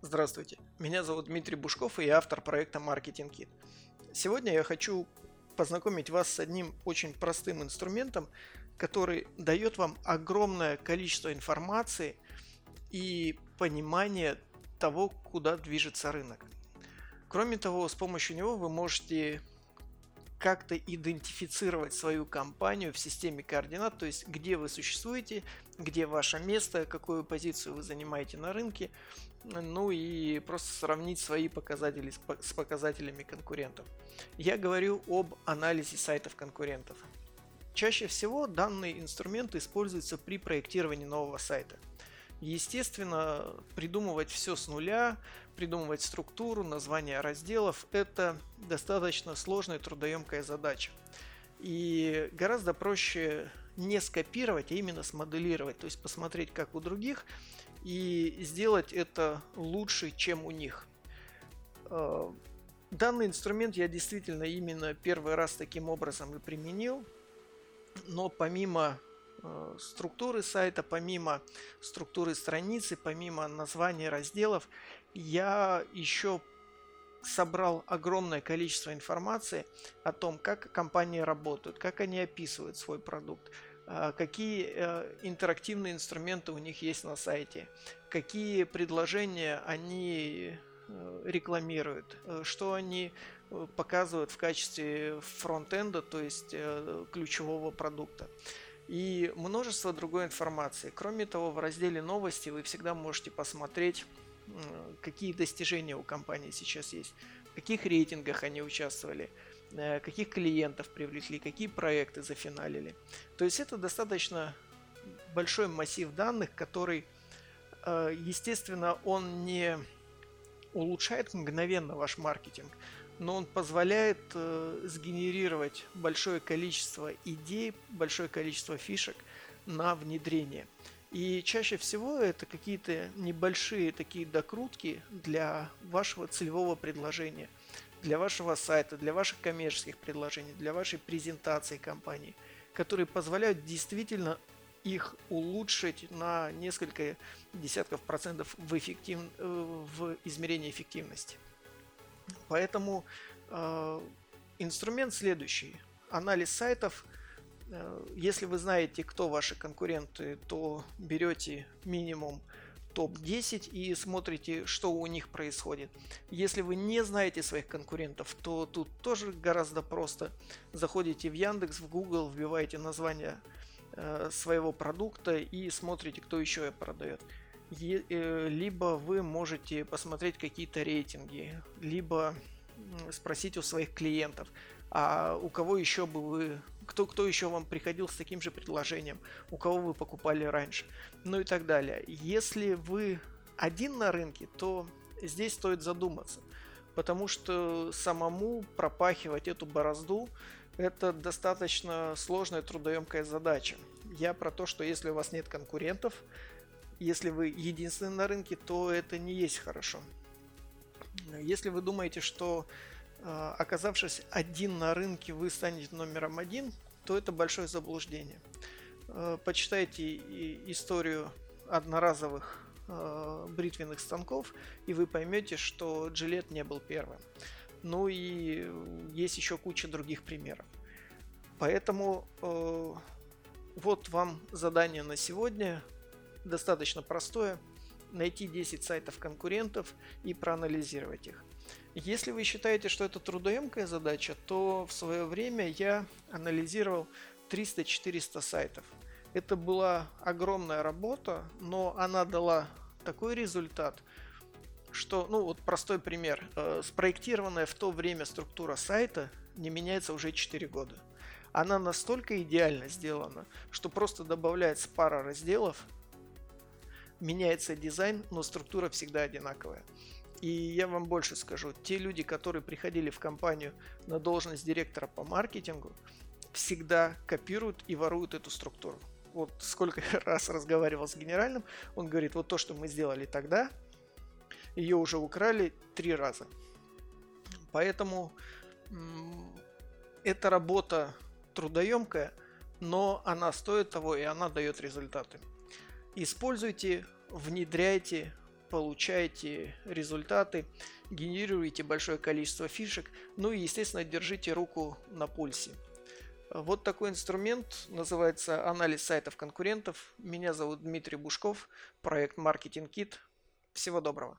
Здравствуйте, меня зовут Дмитрий Бушков и я автор проекта Marketing Kit. Сегодня я хочу познакомить вас с одним очень простым инструментом, который дает вам огромное количество информации и понимание того, куда движется рынок. Кроме того, с помощью него вы можете как-то идентифицировать свою компанию в системе координат, то есть где вы существуете, где ваше место, какую позицию вы занимаете на рынке, ну и просто сравнить свои показатели с показателями конкурентов. Я говорю об анализе сайтов конкурентов. Чаще всего данный инструмент используется при проектировании нового сайта – Естественно, придумывать все с нуля, придумывать структуру, название разделов – это достаточно сложная трудоемкая задача. И гораздо проще не скопировать, а именно смоделировать, то есть посмотреть, как у других, и сделать это лучше, чем у них. Э, данный инструмент я действительно именно первый раз таким образом и применил, но помимо структуры сайта, помимо структуры страницы, помимо названий разделов, я еще собрал огромное количество информации о том, как компании работают, как они описывают свой продукт, э, какие э, интерактивные инструменты у них есть на сайте, какие предложения они рекламируют, что они показывают в качестве фронтенда, то есть ключевого продукта и множество другой информации. Кроме того, в разделе новости вы всегда можете посмотреть, какие достижения у компании сейчас есть, в каких рейтингах они участвовали, э, каких клиентов привлекли, какие проекты зафиналили. То есть это достаточно большой массив данных, который, э, естественно, он не улучшает мгновенно ваш маркетинг, но он позволяет э, сгенерировать большое количество идей, большое количество фишек на внедрение. И чаще всего это какие-то небольшие такие докрутки для вашего целевого предложения, для вашего сайта, для ваших коммерческих предложений, для вашей презентации компании, которые позволяют действительно их улучшить на несколько десятков процентов в, эффектив... Э, в измерении эффективности. Поэтому э, инструмент следующий. Анализ сайтов. Э, если вы знаете, кто ваши конкуренты, то берете минимум топ-10 и смотрите, что у них происходит. Если вы не знаете своих конкурентов, то тут тоже гораздо просто. Заходите в Яндекс, в Google, вбиваете название своего продукта и смотрите, кто еще продает. Э, либо вы можете посмотреть какие-то рейтинги, либо спросить у своих клиентов, а у кого еще бы вы, кто, кто еще вам приходил с таким же предложением, у кого вы покупали раньше, ну и так далее. Если вы один на рынке, то здесь стоит задуматься, потому что самому пропахивать эту борозду это достаточно сложная трудоемкая задача. Я про то, что если у вас нет конкурентов, если вы единственный на рынке, то это не есть хорошо. Если вы думаете, что а, оказавшись один на рынке, вы станете номером один, то это большое заблуждение. А, почитайте историю одноразовых а, бритвенных станков, и вы поймете, что Джилет не был первым. Ну и есть еще куча других примеров. Поэтому вот вам задание на сегодня достаточно простое. Найти 10 сайтов конкурентов и проанализировать их. Если вы считаете, что это трудоемкая задача, то в свое время я анализировал 300-400 сайтов. Это была огромная работа, но она дала такой результат, что, ну вот простой пример, э, спроектированная в то время структура сайта не меняется уже 4 года. Она настолько идеально сделана, что просто добавляется пара разделов, меняется дизайн, но структура всегда одинаковая. И я вам больше скажу, те люди, которые приходили в компанию на должность директора по маркетингу, всегда копируют и воруют эту структуру. Вот сколько раз разговаривал с генеральным, он говорит, вот то, что мы сделали тогда, ее уже украли три раза. Поэтому эта работа трудоемкая, но она стоит того и она дает результаты. Используйте, внедряйте, получаете результаты, генерируете большое количество фишек, ну и, естественно, держите руку на пульсе. Вот такой инструмент называется анализ сайтов конкурентов. Меня зовут Дмитрий Бушков, проект Marketing Kit. Всего доброго.